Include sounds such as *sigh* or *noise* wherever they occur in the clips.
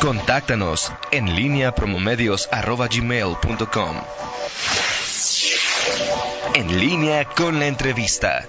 Contáctanos en línea promomedios.com. En línea con la entrevista.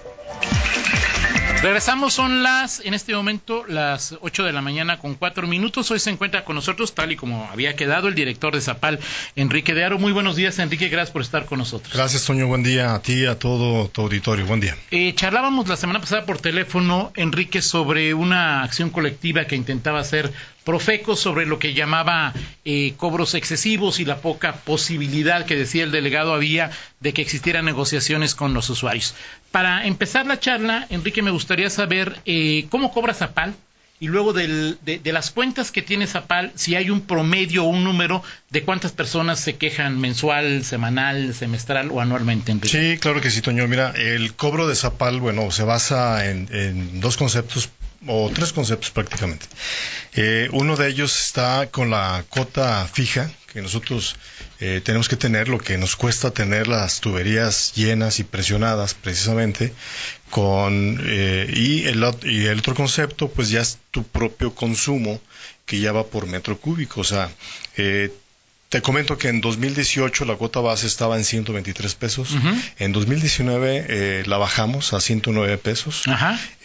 Regresamos, son las, en este momento, las 8 de la mañana con 4 minutos. Hoy se encuentra con nosotros, tal y como había quedado, el director de Zapal, Enrique de Aro. Muy buenos días, Enrique, gracias por estar con nosotros. Gracias, Toño, buen día a ti, a todo tu auditorio, buen día. Eh, charlábamos la semana pasada por teléfono, Enrique, sobre una acción colectiva que intentaba hacer Profeco sobre lo que llamaba eh, cobros excesivos y la poca posibilidad que decía el delegado había de que existieran negociaciones con los usuarios. Para empezar la charla, Enrique, me gustaría saber eh, cómo cobra Zapal y luego de, las cuentas que tiene Zapal, si hay un promedio o un número de cuántas personas se quejan mensual, semanal, semestral o anualmente. Enrique. Sí, claro que sí, Toño. Mira, el cobro de Zapal, bueno, se basa en dos conceptos o tres conceptos prácticamente. Eh, uno de ellos está con la cota fija que nosotros eh, tenemos que tener, lo que nos cuesta tener las tuberías llenas y presionadas precisamente, con, eh, y, el, y el otro concepto pues ya es tu propio consumo que ya va por metro cúbico, o sea, te comento que en 2018 la cuota base estaba en 123 pesos. En 2019 eh, la bajamos a 109 pesos.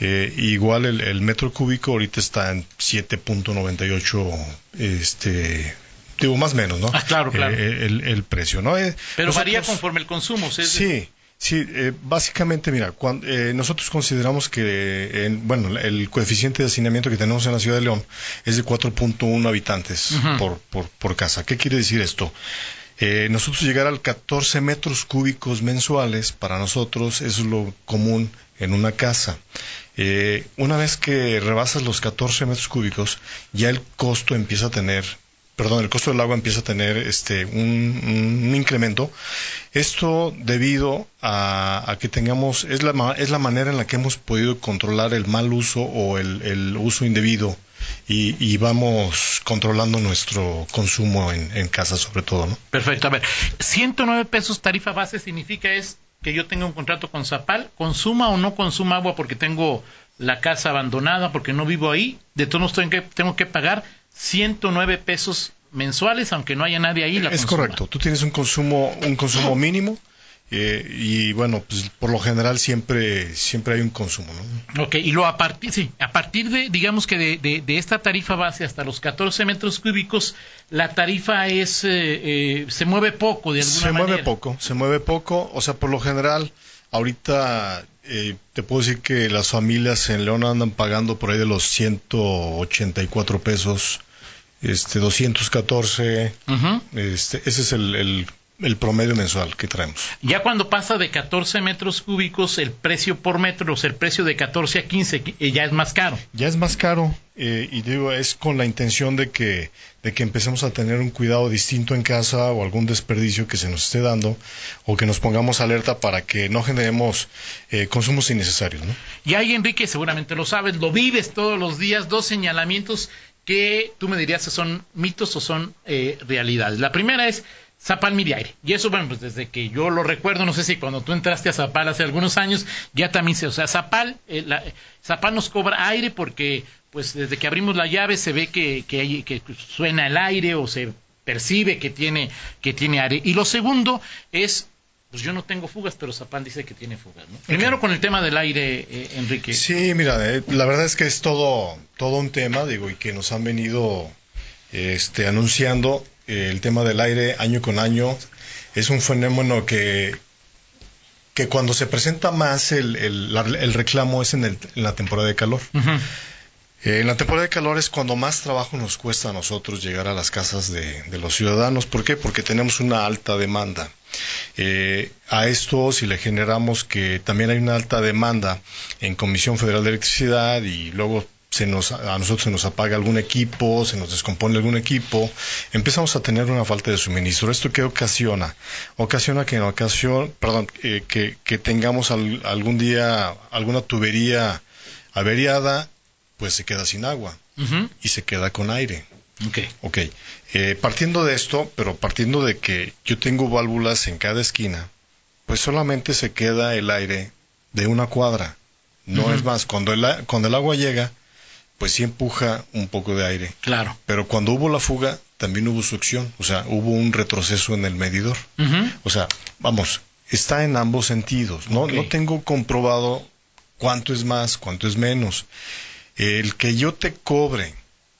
Eh, igual el, metro cúbico ahorita está en 7.98, este, digo más o menos, ¿no? Ah, claro, claro. Eh, el, precio, ¿no? Pero varía conforme el consumo. Sí. Sí, eh, básicamente, mira, cuando, eh, nosotros consideramos que, eh, bueno, el coeficiente de hacinamiento que tenemos en la ciudad de León es de 4.1 habitantes por, por, casa. ¿Qué quiere decir esto? nosotros llegar al 14 metros cúbicos mensuales, para nosotros es lo común en una casa. una vez que rebasas los 14 metros cúbicos, ya el costo empieza a tener perdón, el costo del agua empieza a tener este un, incremento. Esto debido a, que tengamos, es la, es la manera en la que hemos podido controlar el mal uso o el, uso indebido y, vamos controlando nuestro consumo en, casa sobre todo, ¿no? Perfecto. A ver, 109 pesos tarifa base significa es que yo tenga un contrato con Zapal, consuma o no consuma agua porque tengo la casa abandonada, porque no vivo ahí, de todos modos tengo que pagar 109 pesos mensuales, aunque no haya nadie ahí. es correcto, tú tienes un consumo, un consumo mínimo. Eh, y bueno, pues por lo general siempre siempre hay un consumo, ¿no? Ok, y lo a partir, sí, a partir de, digamos que de, de, esta tarifa base hasta los 14 metros cúbicos, la tarifa es, eh, eh, se mueve poco de alguna se manera. Se mueve poco, se mueve poco, o sea, por lo general, ahorita eh, te puedo decir que las familias en León andan pagando por ahí de los 184 pesos, este 214, este, ese es el, el, promedio mensual que traemos. Ya cuando pasa de 14 metros cúbicos, el precio por metro, o sea, el precio de 14 a 15 eh, ya es más caro. Ya es más caro, eh, y digo, es con la intención de que de que empecemos a tener un cuidado distinto en casa o algún desperdicio que se nos esté dando o que nos pongamos alerta para que no generemos eh, consumos innecesarios. ¿no? Y ahí, Enrique, seguramente lo sabes, lo vives todos los días, dos señalamientos que tú me dirías si son mitos o son eh, realidades. La primera es Zapal mide aire. Y eso, bueno, pues desde que yo lo recuerdo, no sé si cuando tú entraste a Zapal hace algunos años, ya también se, o sea, Zapal, eh, Zapal nos cobra aire porque, pues desde que abrimos la llave se ve que, que, que suena el aire o se percibe que tiene, que tiene aire. Y lo segundo es pues yo no tengo fugas, pero Zapal dice que tiene fugas. ¿no? Primero con el tema del aire, eh, Enrique. Sí, mira, eh, la verdad es que es todo, todo un tema, digo, y que nos han venido este, anunciando el tema del aire año con año es un fenómeno que, que cuando se presenta más el, el, reclamo es en, la temporada de calor. Eh, en la temporada de calor es cuando más trabajo nos cuesta a nosotros llegar a las casas de, los ciudadanos. ¿Por qué? Porque tenemos una alta demanda. Eh, a esto, si le generamos que también hay una alta demanda en Comisión Federal de Electricidad y luego se nos, a nosotros se nos apaga algún equipo, se nos descompone algún equipo, empezamos a tener una falta de suministro. ¿Esto qué ocasiona? Ocasiona que en ocasión, perdón, eh, que, que, tengamos algún día alguna tubería averiada, pues se queda sin agua y se queda con aire. Okay. Ok. Eh, partiendo de esto, pero partiendo de que yo tengo válvulas en cada esquina, pues solamente se queda el aire de una cuadra. No es más, cuando el, cuando el agua llega, pues sí empuja un poco de aire. Claro. Pero cuando hubo la fuga, también hubo succión, o sea, hubo un retroceso en el medidor. O sea, vamos, está en ambos sentidos. No, Ok. no tengo comprobado cuánto es más, cuánto es menos. El que yo te cobre,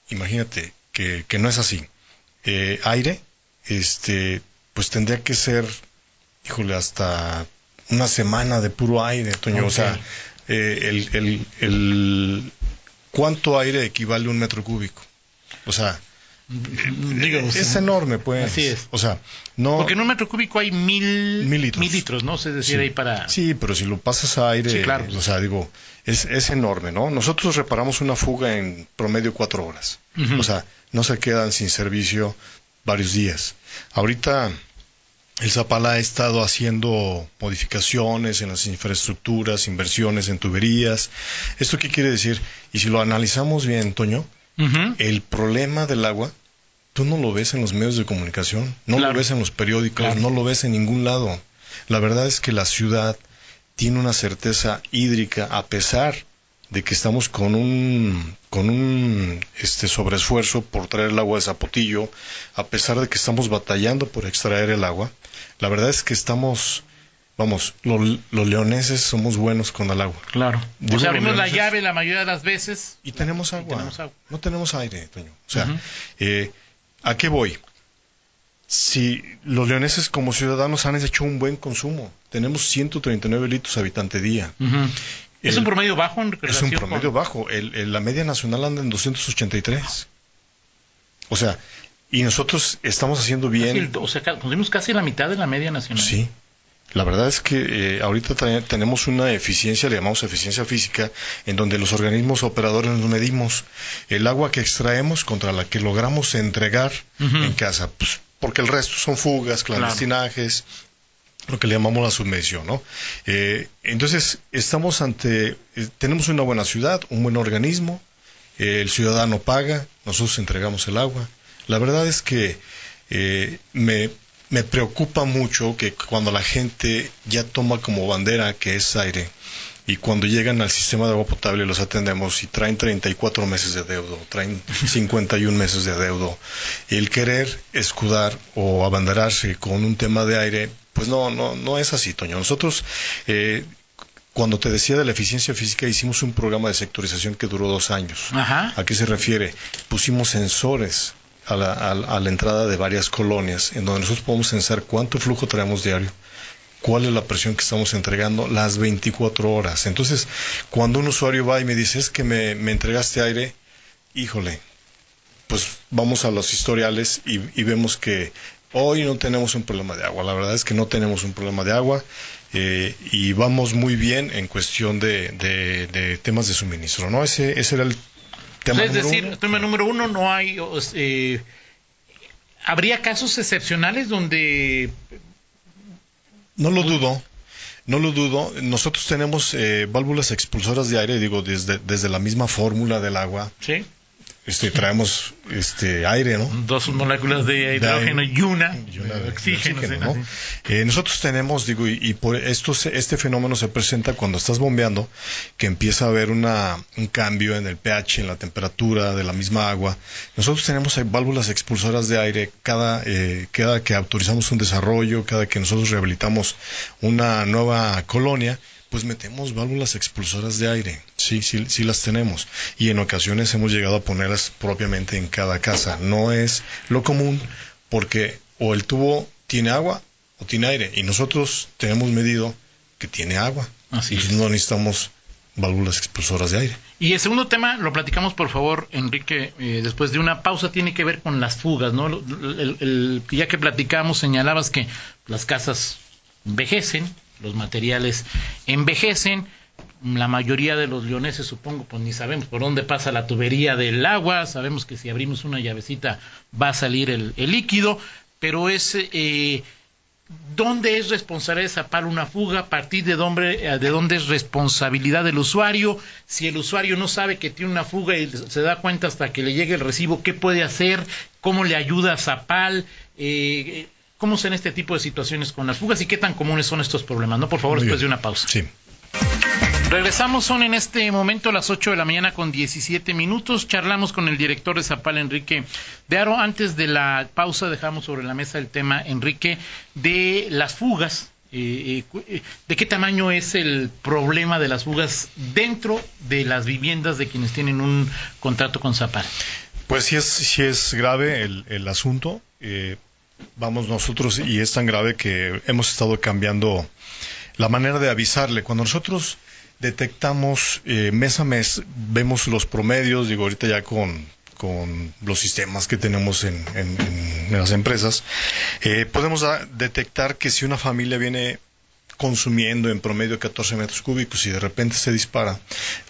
imagínate que, que no es así. Eh, aire, este, pues tendría que ser, híjole, hasta una semana de puro aire, Toño. O sea, eh, el, el, el- ¿cuánto aire equivale a un metro cúbico? O sea, Digo, es enorme, pues. Así es. O sea, no. Porque en un metro cúbico hay mil, Mil litros. ¿no? Es decir, Sí. ahí para... Sí, pero si lo pasas a aire, Sí, claro. o sea, digo, es, es enorme, ¿no? Nosotros reparamos una fuga en promedio cuatro horas. O sea, no se quedan sin servicio varios días. Ahorita el Zapala ha estado haciendo modificaciones en las infraestructuras, inversiones en tuberías. ¿Esto qué quiere decir? Y si lo analizamos bien, Toño, El problema del agua, tú no lo ves en los medios de comunicación, no Claro. lo ves en los periódicos, Claro. no lo ves en ningún lado. La verdad es que la ciudad tiene una certeza hídrica a pesar de que estamos con un con un este sobreesfuerzo por traer el agua de Zapotillo, a pesar de que estamos batallando por extraer el agua. La verdad es que estamos vamos, lo- los leoneses somos buenos con el agua. Claro. Digo, o sea, abrimos la llave la mayoría de las veces. Y tenemos agua. tenemos agua. No tenemos aire, Toño. O sea, eh, ¿a qué voy? Si los leoneses como ciudadanos han hecho un buen consumo, tenemos 139 litros habitante día. ¿Es El- un promedio bajo en Es un promedio con- bajo. El- el- la media nacional anda en 283. O sea, y nosotros estamos haciendo bien. o sea, consumimos casi la mitad de la media nacional. Sí. La verdad es que eh, ahorita tenemos una eficiencia, le llamamos eficiencia física, en donde los organismos operadores nos medimos el agua que extraemos contra la que logramos entregar en casa, pues, porque el resto son fugas, clandestinajes, lo que le llamamos la submedición, ¿no? Eh, entonces, estamos ante, eh, tenemos una buena ciudad, un buen organismo, eh, el ciudadano paga, nosotros entregamos el agua. La verdad es que eh, me, me preocupa mucho que cuando la gente ya toma como bandera que es aire y cuando llegan al sistema de agua potable los atendemos y traen 34 meses de deudo, traen *laughs* 51 meses de deudo, el querer escudar o abanderarse con un tema de aire, pues no, no, no es así, Toño. Nosotros eh, cuando te decía de la eficiencia física, hicimos un programa de sectorización que duró dos años. Ajá. ¿A qué se refiere? Pusimos sensores a la, a la- entrada de varias colonias, en donde nosotros podemos sensar cuánto flujo traemos diario, cuál es la presión que estamos entregando las 24 horas. Entonces, cuando un usuario va y me dice, es que me, me entregaste aire, híjole, pues vamos a los historiales y, y vemos que hoy no tenemos un problema de agua. La verdad es que no tenemos un problema de agua eh, y vamos muy bien en cuestión de, de- de temas de suministro. ¿no? Ese, ese era el tema. es decir, uno. tema número uno, no hay... eh, ¿Habría casos excepcionales donde... No lo dudo. No lo dudo. Nosotros tenemos eh, válvulas expulsoras de aire, digo, desde, desde la misma fórmula del agua. Sí. Este, traemos este aire, ¿no? Dos moléculas de hidrógeno y una, y una de de oxígeno. Eh, nosotros tenemos, digo, y, y por esto este fenómeno se presenta cuando estás bombeando, que empieza a haber una, un cambio en el pH, en la temperatura de la misma agua. Nosotros tenemos válvulas expulsoras de aire cada, eh, cada que autorizamos un desarrollo, cada que nosotros rehabilitamos una nueva colonia, pues metemos válvulas expulsoras de aire. Sí, sí, sí las tenemos. Y en ocasiones hemos llegado a ponerlas propiamente en cada casa. No es lo común porque o el tubo tiene agua o tiene aire. Y nosotros tenemos medido que tiene agua. Así Entonces es. no necesitamos válvulas expulsoras de aire. Y el segundo tema, lo platicamos por favor, Enrique, eh, después de una pausa, tiene que ver con las fugas, ¿no? El- el- el- ya que platicamos, señalabas que las casas envejecen, los materiales envejecen, la mayoría de los leoneses, supongo, pues ni sabemos por dónde pasa la tubería del agua, sabemos que si abrimos una llavecita va a salir el, líquido, pero es... eh, ¿Dónde es responsabilidad de Zapal una fuga? ¿A partir de dónde, eh, de dónde es responsabilidad del usuario? Si el usuario no sabe que tiene una fuga y se da cuenta hasta que le llegue el recibo, ¿qué puede hacer? ¿Cómo le ayuda a Zapal? Eh, ¿Cómo son este tipo de situaciones con las fugas y qué tan comunes son estos problemas? No, por favor, Muy después bien. de una pausa. Sí. Regresamos, son en este momento las 8 de la mañana con 17 minutos. Charlamos con el director de Zapal, Enrique de Aro. Antes de la pausa dejamos sobre la mesa el tema, Enrique, de las fugas. Eh, eh, eh, ¿De qué tamaño es el problema de las fugas dentro de las viviendas de quienes tienen un contrato con Zapal? Pues sí es, sí es grave el, el asunto. Vamos nosotros, y es tan grave que hemos estado cambiando la manera de avisarle. Cuando nosotros detectamos eh, mes a mes, vemos los promedios, digo, ahorita ya con, con los sistemas que tenemos en, las empresas, eh, podemos detectar que si una familia viene consumiendo en promedio 14 metros cúbicos y de repente se dispara,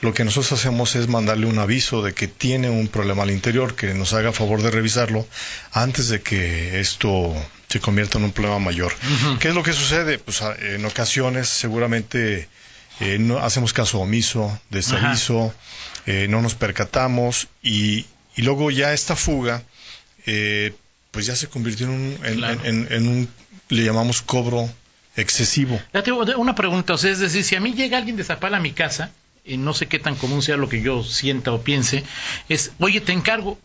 lo que nosotros hacemos es mandarle un aviso de que tiene un problema al interior, que nos haga favor de revisarlo antes de que esto se convierta en un problema mayor. ¿Qué es lo que sucede? Pues en ocasiones seguramente eh, no hacemos caso omiso de ese aviso, eh, no nos percatamos y, y, luego ya esta fuga, eh, pues ya se convirtió en un, en, un, le llamamos cobro excesivo. Ya tengo una pregunta, o sea, es decir, si a mí llega alguien de Zapala a mi casa, y no sé qué tan común sea lo que yo sienta o piense, es, oye, te encargo,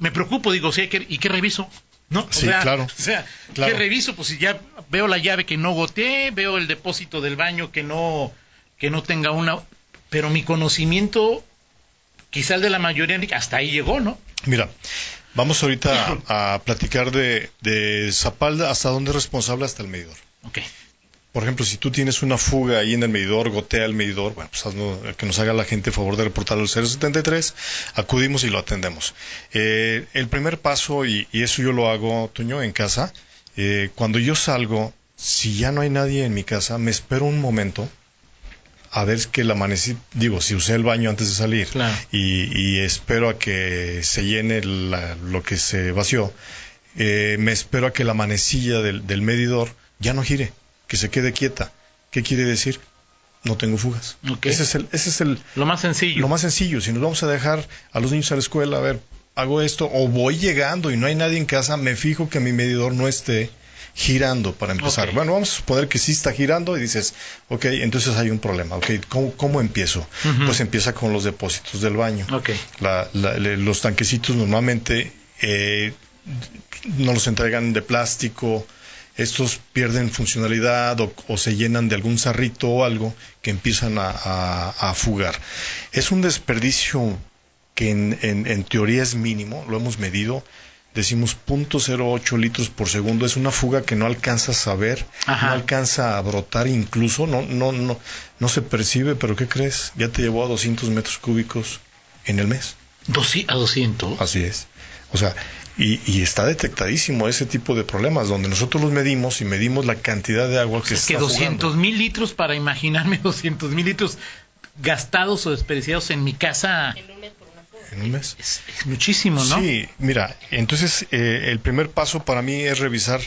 me preocupo, digo, ¿sí, ¿y qué reviso? ¿no? sí, claro. *laughs* O sea, ¿qué reviso? Pues si ya veo la llave que no goteé, veo el depósito del baño que no, que no tenga una... Pero mi conocimiento, quizá el de la mayoría, hasta ahí llegó, ¿no? Mira, vamos ahorita a, platicar de, de Zapalda, hasta dónde es responsable hasta el medidor. Ok. Por ejemplo, si tú tienes una fuga ahí en el medidor, gotea el medidor, bueno, pues que nos haga la gente favor de reportarlo al 073, acudimos y lo atendemos. Eh, el primer paso, y, eso yo lo hago, Toño, en casa, eh, cuando yo salgo, si ya no hay nadie en mi casa, me espero un momento a ver que la amanecí, digo, si usé el baño antes de salir y, espero a que se llene lo que se vació, eh, me espero a que la manecilla del medidor ya no gire que se quede quieta. ¿Qué quiere decir? No tengo fugas. Ese es el, ese es el lo más sencillo. Lo más sencillo. Si nos vamos a dejar a los niños a la escuela, a ver, hago esto o voy llegando y no hay nadie en casa, me fijo que mi medidor no esté girando para empezar. Bueno, vamos a suponer que sí está girando y dices, ok, entonces hay un problema. Ok, ¿cómo, empiezo? Pues empieza con los depósitos del baño. Okay. los tanquecitos normalmente eh, no los entregan de plástico estos pierden funcionalidad o, se llenan de algún sarrito o algo que empiezan a, fugar. Es un desperdicio que en, teoría es mínimo, lo hemos medido, decimos 0.08 litros por segundo, es una fuga que no alcanza a saber, no alcanza a brotar incluso, no, no, no, no se percibe, pero ¿qué crees? Ya te llevó a 200 metros cúbicos en el mes. ¿A 200? Así es. O sea, y, está detectadísimo ese tipo de problemas, donde nosotros los medimos y medimos la cantidad de agua que es que 200 mil litros, para imaginarme *laughs* 200 mil litros gastados o desperdiciados en mi casa. En un mes. Es, muchísimo, ¿no? Sí, mira, entonces eh, el primer paso para mí es revisar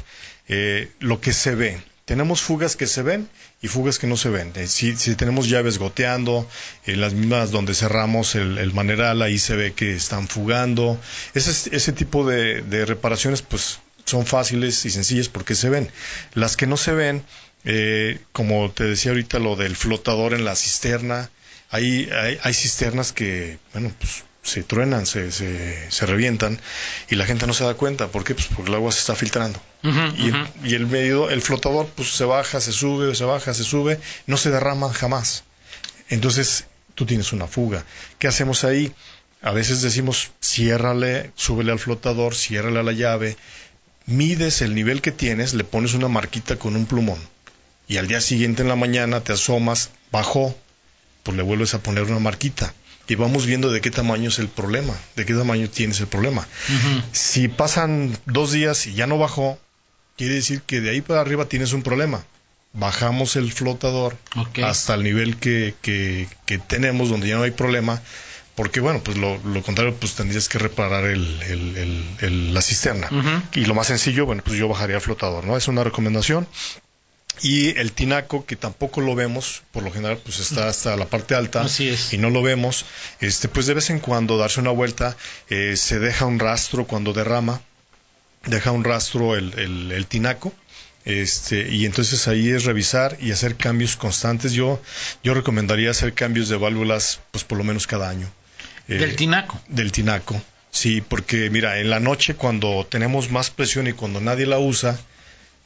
eh, lo que se ve. Tenemos fugas que se ven y fugas que no se ven. Eh, si, tenemos llaves goteando, eh, las mismas donde cerramos el, maneral, ahí se ve que están fugando. Ese, ese tipo de, reparaciones, pues son fáciles y sencillas porque se ven. Las que no se ven, eh, como te decía ahorita, lo del flotador en la cisterna, hay, hay, hay cisternas que, bueno, pues se truenan, se, se, revientan y la gente no se da cuenta. ¿Por qué? Pues porque el agua se está filtrando. y, el, medio, el flotador pues se baja, se sube, se baja, se sube, no se derrama jamás. Entonces tú tienes una fuga. ¿Qué hacemos ahí? A veces decimos, ciérrale, súbele al flotador, ciérrale a la llave, mides el nivel que tienes, le pones una marquita con un plumón. Y al día siguiente en la mañana te asomas, bajó, pues le vuelves a poner una marquita y vamos viendo de qué tamaño es el problema, de qué tamaño tienes el problema. Si pasan dos días y ya no bajó, quiere decir que de ahí para arriba tienes un problema. Bajamos el flotador hasta el nivel que, que, tenemos, donde ya no hay problema, porque bueno, pues lo, contrario, pues tendrías que reparar el, la cisterna. Y lo más sencillo, bueno, pues yo bajaría el flotador, ¿no? Es una recomendación y el tinaco que tampoco lo vemos por lo general pues está hasta la parte alta y no lo vemos este pues de vez en cuando darse una vuelta eh, se deja un rastro cuando derrama deja un rastro el, el, tinaco Este, y entonces ahí es revisar y hacer cambios constantes. Yo, yo recomendaría hacer cambios de válvulas, pues por lo menos cada año. del Eh, tinaco. Del tinaco. Sí, porque mira, en la noche cuando tenemos más presión y cuando nadie la usa,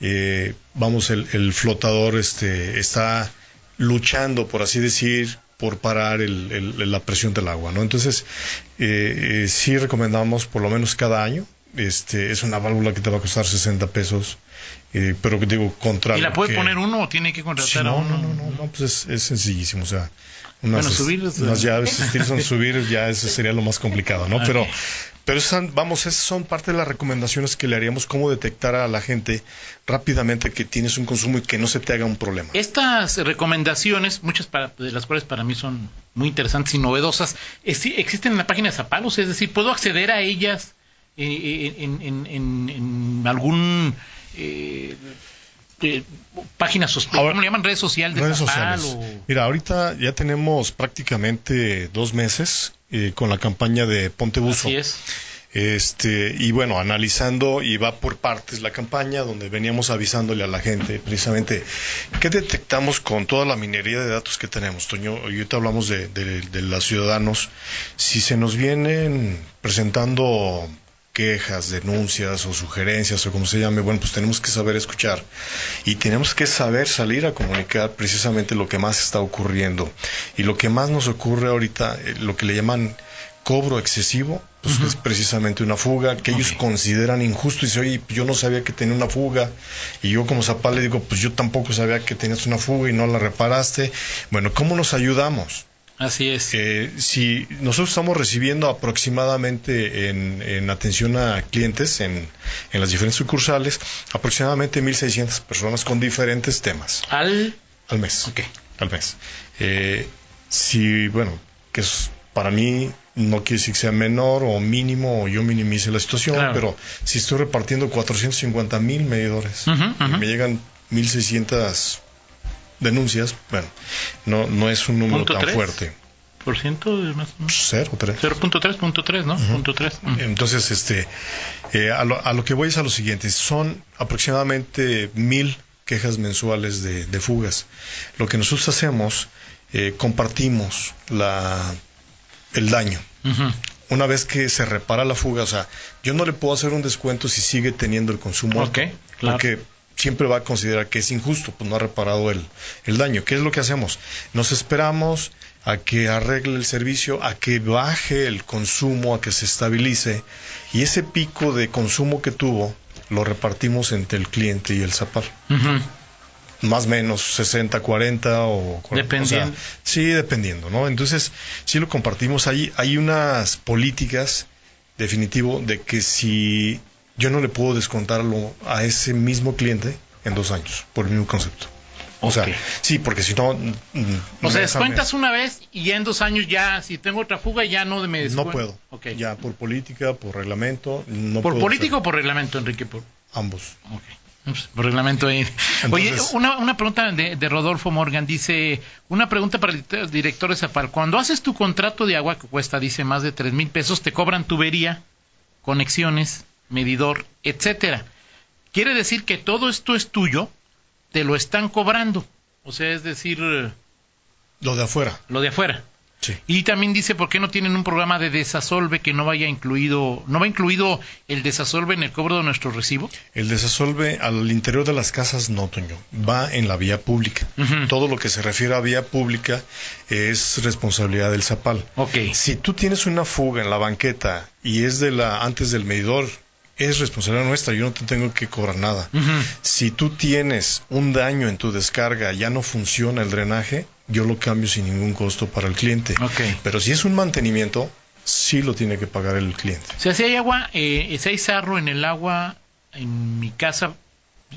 eh, vamos, el, el flotador este, está luchando, por así decir, por parar el- el- la presión del agua, ¿no? Entonces, eh, eh, sí recomendamos por lo menos cada año. Este, es una válvula que te va a costar 60 pesos, eh, pero que digo, contra ¿Y la puede que- poner uno o tiene que contratar Sí, a no, uno? no, no, no, no, pues es, es sencillísimo, o sea, unas, Bueno, subir es- unas llaves, Stilson, *laughs* subir ya eso sería lo más complicado, ¿no? Pero, pero esas, vamos, esas son parte de las recomendaciones que le haríamos, cómo detectar a la gente rápidamente que tienes un consumo y que no se te haga un problema. Estas recomendaciones, muchas para- de las cuales para mí son muy interesantes y novedosas, es- existen en la página de Zapalos, es decir, puedo acceder a ellas eh, en, en- en- en algún eh, eh, página sos- Ahora, ¿cómo le llaman? Redes sociales de Redes sociales. o- Mira, ahorita ya tenemos prácticamente dos meses eh, con la campaña de Ponte Buzo. Así es. Este, y bueno, analizando y va por partes la campaña donde veníamos avisándole a la gente precisamente qué detectamos con toda la minería de datos que tenemos. Toño, ahorita hablamos de, de, de los ciudadanos. Si se nos vienen presentando quejas, denuncias o sugerencias o como se llame, bueno, pues tenemos que saber escuchar y tenemos que saber salir a comunicar precisamente lo que más está ocurriendo. Y lo que más nos ocurre ahorita, eh, lo que le llaman cobro excesivo, pues es precisamente una fuga que ellos consideran injusto y dice, oye, yo no sabía que tenía una fuga y yo como Zapal le digo, pues yo tampoco sabía que tenías una fuga y no la reparaste. Bueno, ¿cómo nos ayudamos? Así es. Eh, si nosotros estamos recibiendo aproximadamente en, en atención a clientes en, en las diferentes sucursales, aproximadamente 1.600 personas con diferentes temas Al. al mes. Ok. Al mes. Eh, si, bueno, que es, para mí no quiere decir que sea menor o mínimo o yo minimice la situación, Claro. pero si estoy repartiendo 450 mil medidores y me llegan 1.600 denuncias, bueno, no, no es un número tan fuerte. Por ciento más o menos. Cero, tres. 0.3, punto 3, ¿no? Punto 3. Entonces, este, eh, a, lo, a lo que voy es a lo siguiente. Son aproximadamente mil quejas mensuales de, de fugas. Lo que nosotros hacemos, eh, compartimos la, el daño. Una vez que se repara la fuga, o sea, yo no le puedo hacer un descuento si sigue teniendo el consumo alto, Ok, claro. porque siempre va a considerar que es injusto, pues no ha reparado el, el daño. ¿Qué es lo que hacemos? Nos esperamos a que arregle el servicio, a que baje el consumo, a que se estabilice, y ese pico de consumo que tuvo lo repartimos entre el cliente y el zapar más o menos 60, 40 o... o sea, Dependiendo. sí, dependiendo, ¿no? Entonces, sí lo compartimos. Hay, hay unas políticas, definitivo, de que si yo no le puedo descontarlo a ese mismo cliente en dos años, por el mismo concepto. O sea, sí, porque si no... mm, O sea, descuentas una vez y ya en dos años ya, si tengo otra fuga, ya no me No descuento. puedo. Ok. Ya por política, por reglamento, no ¿Por puedo político o por reglamento, Enrique? Por, ambos. ok. Pues, Por reglamento. ahí. Oye, una, una pregunta de, de Rodolfo Morgan. Dice, una pregunta para el director- director de Zapal. Cuando haces tu contrato de agua que cuesta, dice, más de tres mil pesos, te cobran tubería, conexiones, medidor, etcétera. Quiere decir que todo esto es tuyo, te lo están cobrando. O sea, es decir, Lo de afuera. lo de afuera. Sí. Y también dice por qué no tienen un programa de desasolve que no vaya incluido, no va incluido el desasolve en el cobro de nuestro recibo. El desasolve al interior de las casas no, Toño, va en la vía pública. Todo lo que se refiere a vía pública es responsabilidad del zapal. Ok. Si tú tienes una fuga en la banqueta y es de la antes del medidor, es responsabilidad nuestra, yo no te tengo que cobrar nada. Si tú tienes un daño en tu descarga, ya no funciona el drenaje, yo lo cambio sin ningún costo para el cliente. Pero si es un mantenimiento, sí lo tiene que pagar el cliente. O sea, si hay agua, eh, si hay sarro en el agua en mi casa,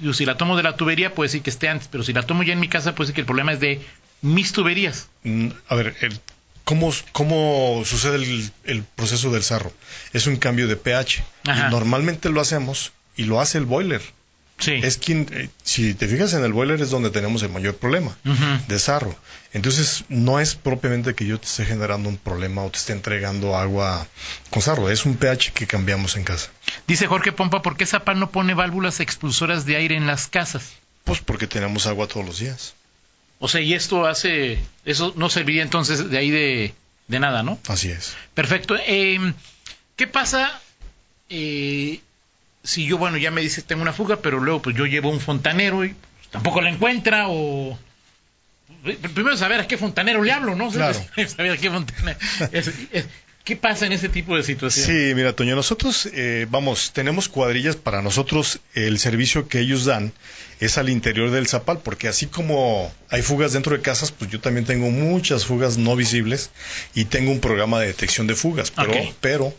yo, si la tomo de la tubería, puede decir que esté antes, pero si la tomo ya en mi casa, puede decir que el problema es de mis tuberías. Mm, A ver, el- ¿cómo, cómo sucede el, el proceso del sarro? Es un cambio de pH. Ajá. Y normalmente lo hacemos y lo hace el boiler. Sí. Es quien, eh, si te fijas en el boiler es donde tenemos el mayor problema de sarro. Entonces, no es propiamente que yo te esté generando un problema o te esté entregando agua con sarro, es un pH que cambiamos en casa. Dice Jorge Pompa, ¿por qué Zapal no pone válvulas expulsoras de aire en las casas? Pues porque tenemos agua todos los días. O sea, y esto hace, eso no serviría entonces de ahí de, de nada, ¿no? Así es. Perfecto. Eh, ¿Qué pasa eh, si yo, bueno, ya me dice tengo una fuga, pero luego pues yo llevo un fontanero y pues, tampoco la encuentra o... Primero saber a qué fontanero le hablo, ¿no? Claro. *laughs* Saber a qué fontanero... es- es- ¿Qué pasa en ese tipo de situaciones? Sí, mira, Toño, nosotros, eh, vamos, tenemos cuadrillas para nosotros. El servicio que ellos dan es al interior del zapal, porque así como hay fugas dentro de casas, pues yo también tengo muchas fugas no visibles y tengo un programa de detección de fugas. Pero, pero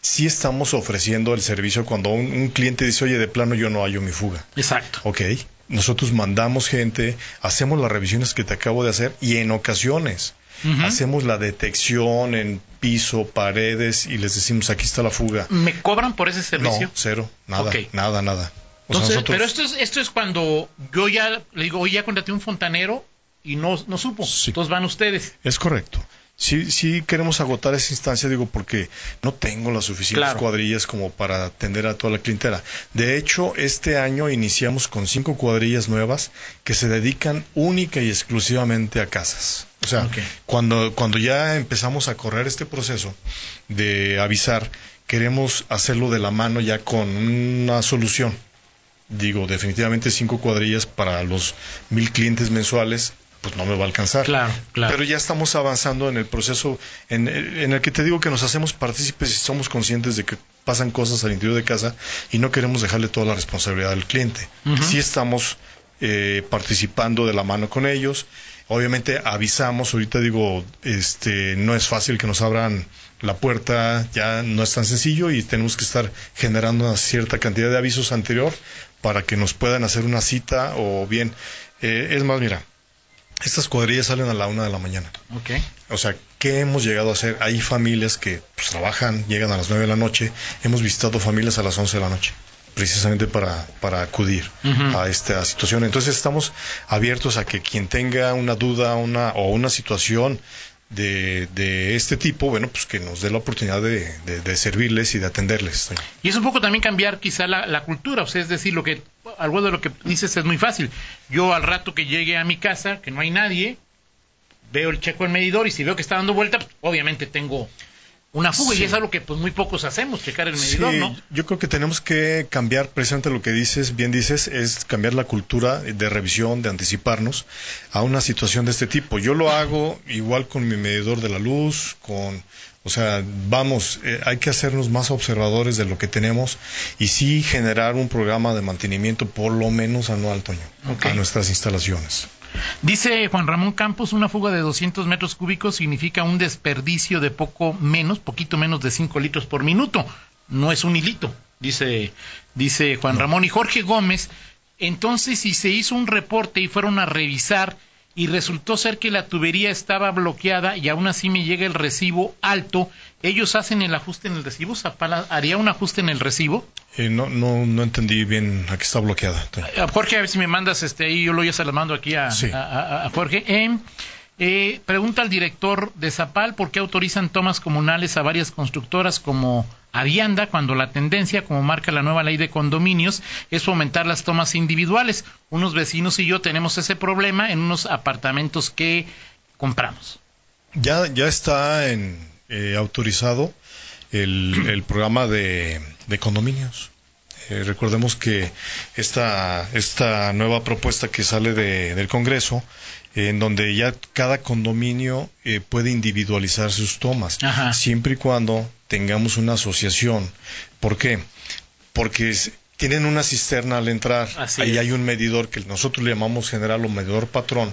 sí estamos ofreciendo el servicio cuando un, un cliente dice, oye, de plano yo no hallo mi fuga. Exacto. Ok, nosotros mandamos gente, hacemos las revisiones que te acabo de hacer y en ocasiones Hacemos la detección en piso, paredes y les decimos aquí está la fuga. ¿Me cobran por ese servicio? No, cero, nada, nada, nada. O sea, Entonces, nosotros- pero esto es, esto es cuando yo ya le digo, oye, ya contraté un fontanero y no, no supo. Sí. Entonces van ustedes. Es correcto. Sí, sí queremos agotar esa instancia, digo, porque no tengo las suficientes Claro. cuadrillas como para atender a toda la clientela. De hecho, este año iniciamos con cinco cuadrillas nuevas que se dedican única y exclusivamente a casas. O sea, cuando, cuando ya empezamos a correr este proceso de avisar, queremos hacerlo de la mano ya con una solución. Digo, definitivamente cinco cuadrillas para los mil clientes mensuales, pues no me va a alcanzar. Claro, claro. Pero ya estamos avanzando en el proceso en, en el que te digo que nos hacemos partícipes y somos conscientes de que pasan cosas al interior de casa y no queremos dejarle toda la responsabilidad al cliente. Ujú. Sí estamos eh, participando de la mano con ellos. Obviamente avisamos, ahorita digo, este, no es fácil que nos abran la puerta, ya no es tan sencillo y tenemos que estar generando una cierta cantidad de avisos anterior para que nos puedan hacer una cita o bien, eh, es más, mira, estas cuadrillas salen a la una de la mañana. Ok. O sea, ¿qué hemos llegado a hacer? Hay familias que pues, trabajan, llegan a las nueve de la noche. Hemos visitado familias a las once de la noche, precisamente para, para acudir a esta situación. Entonces estamos abiertos a que quien tenga una duda una, o una situación de, de este tipo, bueno, pues que nos dé la oportunidad de, de- de servirles y de atenderles. Y es un poco también cambiar quizá la, la cultura, o sea, es decir, lo que algo de lo que dices es muy fácil. Yo al rato que llegue a mi casa, que no hay nadie, veo el checo el medidor y si veo que está dando vuelta, pues, obviamente tengo una fuga Sí. y es algo que pues muy pocos hacemos, checar el medidor, Sí, ¿no? yo creo que tenemos que cambiar precisamente lo que dices, bien dices, es cambiar la cultura de revisión, de anticiparnos a una situación de este tipo. Yo lo hago igual con mi medidor de la luz, con, o sea, vamos, eh, hay que hacernos más observadores de lo que tenemos y sí generar un programa de mantenimiento por lo menos anual, Toño, Ok. a nuestras instalaciones. Dice Juan Ramón Campos, una fuga de 200 metros cúbicos significa un desperdicio de poco menos, poquito menos de 5 litros por minuto. No es un hilito, dice, dice Juan Ramón. Y Jorge Gómez, entonces si se hizo un reporte y fueron a revisar y resultó ser que la tubería estaba bloqueada y aún así me llega el recibo alto, ellos hacen el ajuste en el recibo, Zapala haría un ajuste en el recibo. Eh, no, no, no entendí bien a qué está bloqueada. Eh, Jorge, a ver si me mandas este ahí, yo lo ya se lo mando aquí a, Sí. a- a- a Jorge. Eh, eh, pregunta al director de Zapal por qué autorizan tomas comunales a varias constructoras como Avianda cuando la tendencia, como marca la nueva ley de condominios, es fomentar las tomas individuales. Unos vecinos y yo tenemos ese problema en unos apartamentos que compramos. Ya, ya está en, eh, autorizado el, el programa de, de condominios. Eh, recordemos que esta, esta nueva propuesta que sale de- del Congreso, eh, en donde ya cada condominio eh, puede individualizar sus tomas, Ajá. siempre y cuando tengamos una asociación. ¿Por qué? Porque es- tienen una cisterna al entrar, Así ahí es. hay un medidor que nosotros le llamamos general o medidor patrón,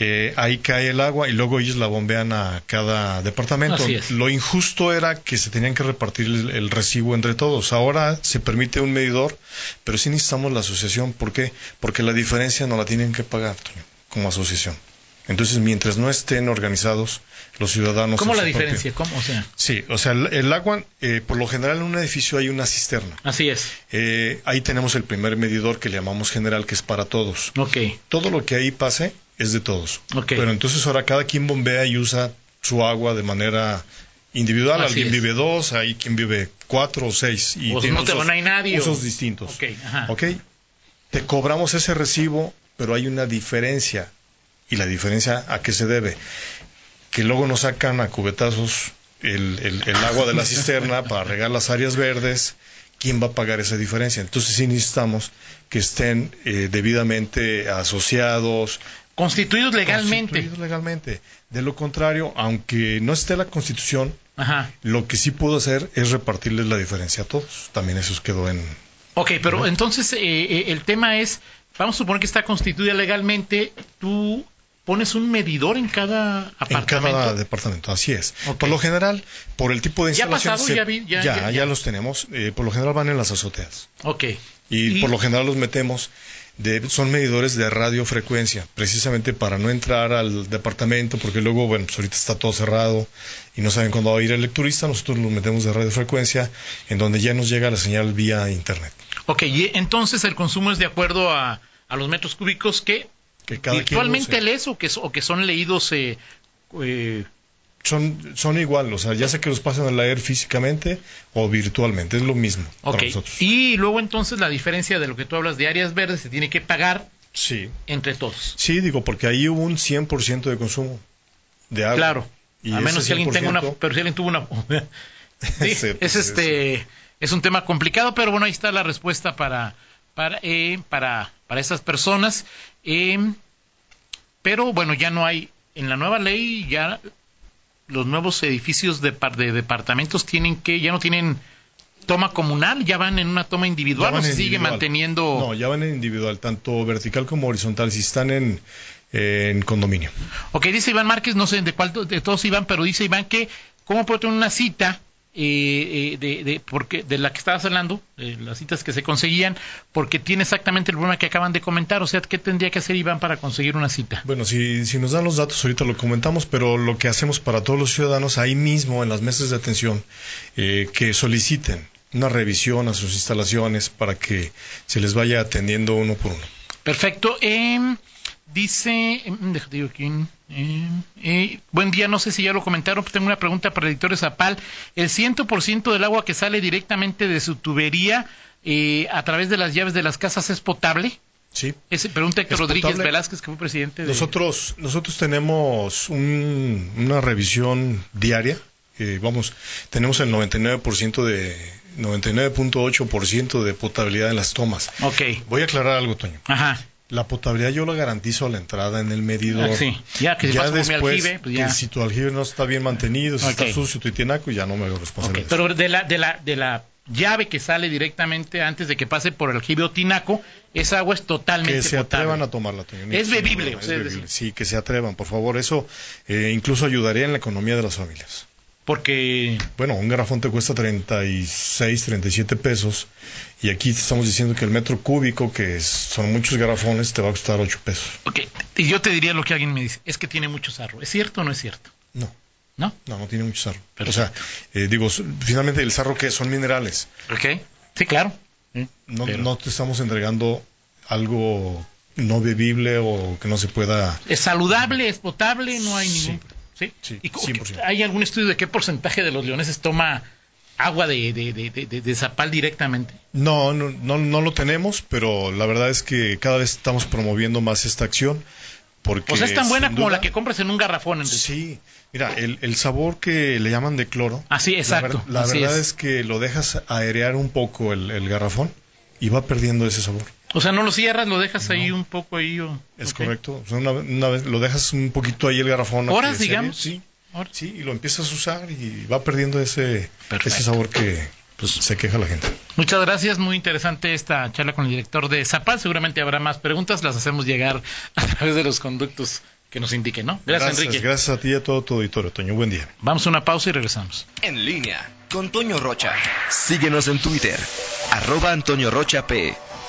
eh, ahí cae el agua y luego ellos la bombean a cada departamento. Lo injusto era que se tenían que repartir el, el recibo entre todos. Ahora se permite un medidor, pero sí necesitamos la asociación. ¿Por qué? Porque la diferencia no la tienen que pagar como asociación. Entonces, mientras no estén organizados los ciudadanos... ¿Cómo la diferencia? propio- ¿Cómo? O sea, Sí, o sea, el, el agua, eh, por lo general en un edificio hay una cisterna. así es. Eh, ahí tenemos el primer medidor que le llamamos general, que es para todos. Ok. Todo lo que ahí pase es de todos. Ok. Pero entonces ahora cada quien bombea y usa su agua de manera individual. Así Alguien es. vive dos, hay quien vive cuatro o seis. Y O tiene no te usos- van a nadie, o- Usos distintos. Ok, ajá. Ok. Te cobramos ese recibo, pero hay una diferencia. ¿Y la diferencia a qué se debe? Que luego nos sacan a cubetazos el, el- el agua de la cisterna *laughs* para regar las áreas verdes. ¿Quién va a pagar esa diferencia? Entonces sí necesitamos que estén eh, debidamente asociados, Constituidos legalmente. constituidos legalmente. De lo contrario, aunque no esté la constitución, Ajá. lo que sí puedo hacer es repartirles la diferencia a todos. También eso quedó en... Ok, pero entonces eh, eh, el tema es, vamos a suponer que está constituida legalmente, tú pones un medidor en cada En apartamento. cada departamento, así es. Por lo general, por el tipo de ¿Ya ha instalación... pasado? Ya vi- ya- ya, ya- ya ya. los tenemos. Eh, por lo general van en las azoteas. Ok. Y, por lo general los metemos, de, son medidores de radiofrecuencia, precisamente para no entrar al departamento, porque luego, bueno, pues ahorita está todo cerrado y no saben cuándo va a ir el lecturista, nosotros los metemos de radiofrecuencia, en donde ya nos llega la señal vía internet. Ok, y entonces el consumo es de acuerdo a, a los metros cúbicos que Que virtualmente lees o que, o que son leídos eh, eh, Son, son igual, o sea, ya sea que los pasen a leer físicamente o virtualmente, es lo mismo ok. para nosotros. Y luego entonces la diferencia de lo que tú hablas de áreas verdes se tiene que pagar Sí, entre todos. sí, digo, porque ahí hubo un 100% de consumo de agua. Claro. Y a menos si alguien tenga una, 100% pero si alguien tuvo una, *laughs* sí, *laughs* Sí, es pues, este, es un tema complicado, pero bueno ahí está la respuesta para para eh, para para esas personas. Eh, pero bueno ya no hay en la nueva ley ya los nuevos edificios de, par- de departamentos tienen que ya no tienen toma comunal, ya van en una toma individual o se sigue manteniendo. No, ya van en individual, tanto vertical como horizontal, si están en, en condominio. Ok, dice Iván Márquez, no sé de cuál de todos Iván, pero dice Iván que cómo puedo tener una cita eh, de, de, porque, de la que estabas hablando, eh, las citas que se conseguían, porque tiene exactamente el problema que acaban de comentar. O sea, ¿qué tendría que hacer Iván para conseguir una cita? Bueno, si, si nos dan los datos, ahorita lo comentamos, pero lo que hacemos para todos los ciudadanos ahí mismo, en las mesas de atención, eh, que soliciten una revisión a sus instalaciones para que se les vaya atendiendo uno por uno. Perfecto. em, dice, em, déjate digo em, eh, buen día, no sé si ya lo comentaron, pero tengo una pregunta para el editor Zapal. ¿El 100% del agua que sale directamente de su tubería eh, a través de las llaves de las casas es potable? Sí. Ese, pregunta Héctor ¿Es Rodríguez potable? Velázquez, que fue presidente de... Nosotros, nosotros tenemos un- una revisión diaria. vamos, tenemos el 99% de 99.8% de potabilidad en las tomas. Ok, Voy a aclarar algo, Toño. ajá. La potabilidad yo la garantizo a la entrada en el medidor. Sí. Ya que si pasa por mi aljibe, pues ya. que si tu aljibe no está bien mantenido, si está sucio tu tinaco, ya no me Ok, responsable. de. Pero de la, de, la, de la llave que sale directamente antes de que pase por el aljibe o tinaco, esa agua es totalmente que se potable. atrevan a tomarla, Es bebible, no, es bebible. Sí, que se atrevan, por favor. Eso eh, incluso ayudaría en la economía de las familias. Porque Bueno, un garrafón te cuesta 36, 37 pesos y aquí te estamos diciendo que el metro cúbico, que son muchos garrafones, te va a costar 8 pesos. Ok, y yo te diría lo que alguien me dice, es que tiene mucho sarro. ¿Es cierto o no es cierto? No, ¿No? no, no tiene mucho sarro. Perfecto. O sea, eh, digo, finalmente el sarro que son minerales. Ok. Sí, claro. No, Pero- no te estamos entregando algo no bebible o que no se pueda... ¿Es saludable? ¿Es potable? No hay ningún... ¿Sí? Sí, ¿Y co- 100%. ¿Hay algún estudio de qué porcentaje de los leoneses toma agua de, de, de, de- zapal directamente? No, no, no, no lo tenemos, pero la verdad es que cada vez estamos promoviendo más esta acción. Porque O sea, es tan buena como duda- la que compras en un garrafón. Enrique. Sí, mira, el, el sabor que le llaman de cloro. Ah, sí, exacto, La, ver- la así verdad es. es. que lo dejas aerear un poco el, el garrafón y va perdiendo ese sabor. O sea, no lo cierras, lo dejas ahí un poco ahí. O... Es correcto. O sea, una, una vez lo dejas un poquito ahí el garrafón. a ¿Horas, digamos? Sí, sí, y lo empiezas a usar y va perdiendo ese, Perfecto. ese sabor que pues, se queja la gente. Muchas gracias, muy interesante esta charla con el director de Zapal. Seguramente habrá más preguntas, las hacemos llegar a través de los conductos que nos indiquen, ¿no? Gracias, Enrique. Gracias a ti y a todo tu auditorio, Toño. Buen día. Vamos a una pausa y regresamos. En línea con Toño Rocha. Síguenos en Twitter, arroba Antonio Rocha P